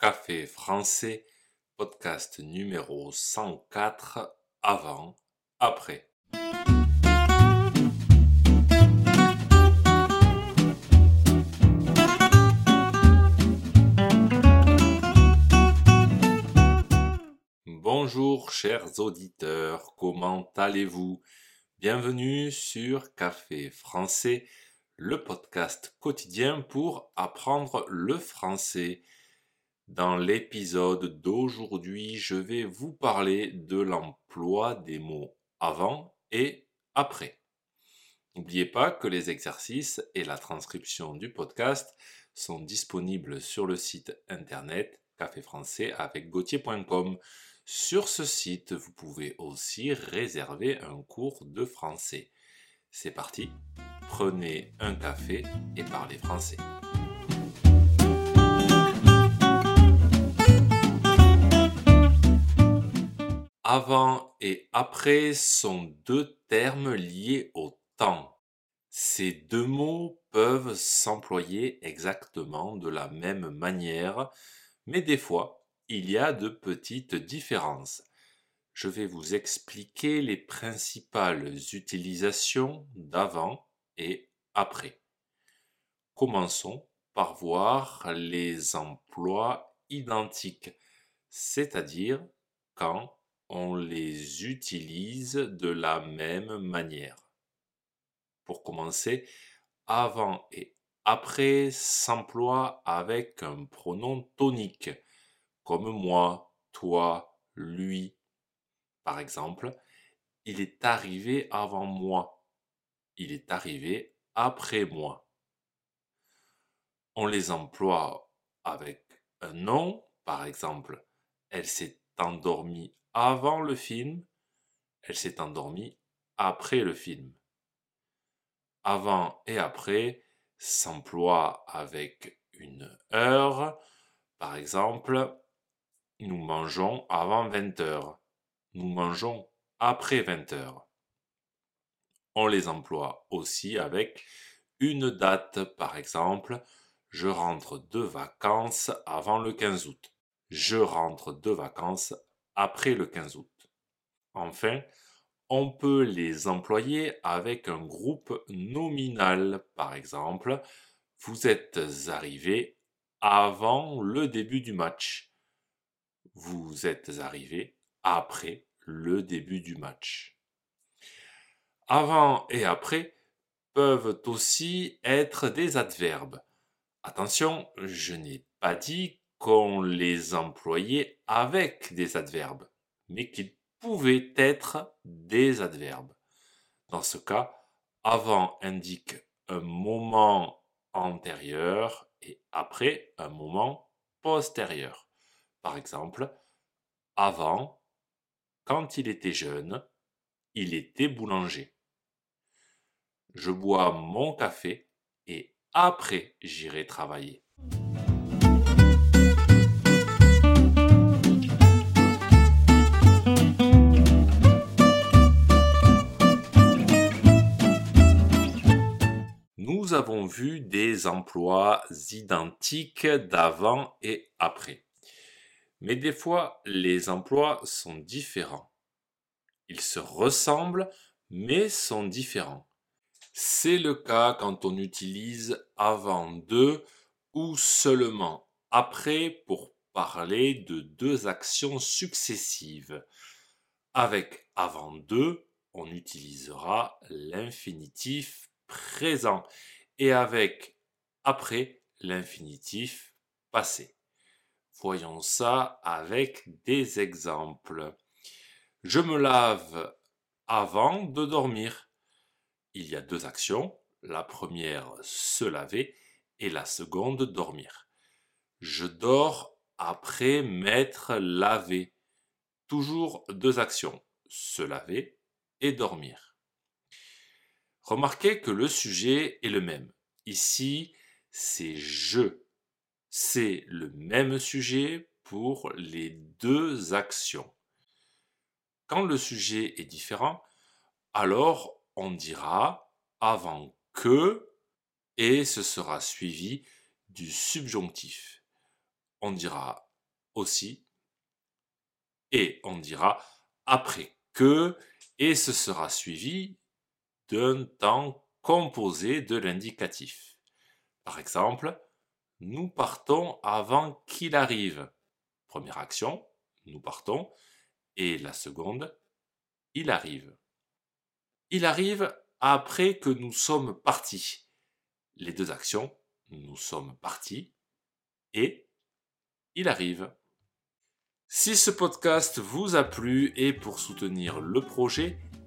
Café français, podcast numéro 104, avant, après. Bonjour chers auditeurs, comment allez-vous? Bienvenue sur Café français, le podcast quotidien pour apprendre le français. Dans l'épisode d'aujourd'hui, je vais vous parler de l'emploi des mots avant et après. N'oubliez pas que les exercices et la transcription du podcast sont disponibles sur le site internet café français avec gauthier.com. Sur ce site, vous pouvez aussi réserver un cours de français. C'est parti, prenez un café et parlez français. Avant et après sont deux termes liés au temps. Ces deux mots peuvent s'employer exactement de la même manière, mais des fois, il y a de petites différences. Je vais vous expliquer les principales utilisations d'avant et après. Commençons par voir les emplois identiques, c'est-à-dire quand on les utilise de la même manière. Pour commencer, avant et après s'emploient avec un pronom tonique comme moi, toi, lui. Par exemple, il est arrivé avant moi. Il est arrivé après moi. On les emploie avec un nom, par exemple. Elle s'est endormie avant le film. Elle s'est endormie après le film. Avant et après s'emploie avec une heure. Par exemple, nous mangeons avant 20 heures. Nous mangeons après 20 heures. On les emploie aussi avec une date, par exemple, je rentre de vacances avant le 15 août. Je rentre de vacances après le 15 août. Enfin, on peut les employer avec un groupe nominal. Par exemple, vous êtes arrivé avant le début du match vous êtes arrivé après le début du match. Avant et après peuvent aussi être des adverbes. Attention, je n'ai pas dit qu'on les employait avec des adverbes, mais qu'ils pouvaient être des adverbes. Dans ce cas, avant indique un moment antérieur et après un moment postérieur. Par exemple, avant, quand il était jeune, il était boulanger. Je bois mon café et après j'irai travailler. Avons vu des emplois identiques d'avant et après. Mais des fois, les emplois sont différents. Ils se ressemblent, mais sont différents. C'est le cas quand on utilise avant de ou seulement après pour parler de deux actions successives. Avec avant de, on utilisera l'infinitif présent et avec après l'infinitif passé. Voyons ça avec des exemples. Je me lave avant de dormir. Il y a deux actions. La première, se laver, et la seconde, dormir. Je dors après m'être lavé. Toujours deux actions, se laver et dormir. Remarquez que le sujet est le même. Ici, c'est je c'est le même sujet pour les deux actions. Quand le sujet est différent, alors on dira avant que et ce sera suivi du subjonctif. On dira aussi. Et on dira après que, et ce sera suivi d'un temps composé de l'indicatif. Par exemple, nous partons avant qu'il arrive. Première action, nous partons. Et la seconde, il arrive. Il arrive après que nous sommes partis. Les deux actions, nous sommes partis et il arrive. Si ce podcast vous a plu et pour soutenir le projet,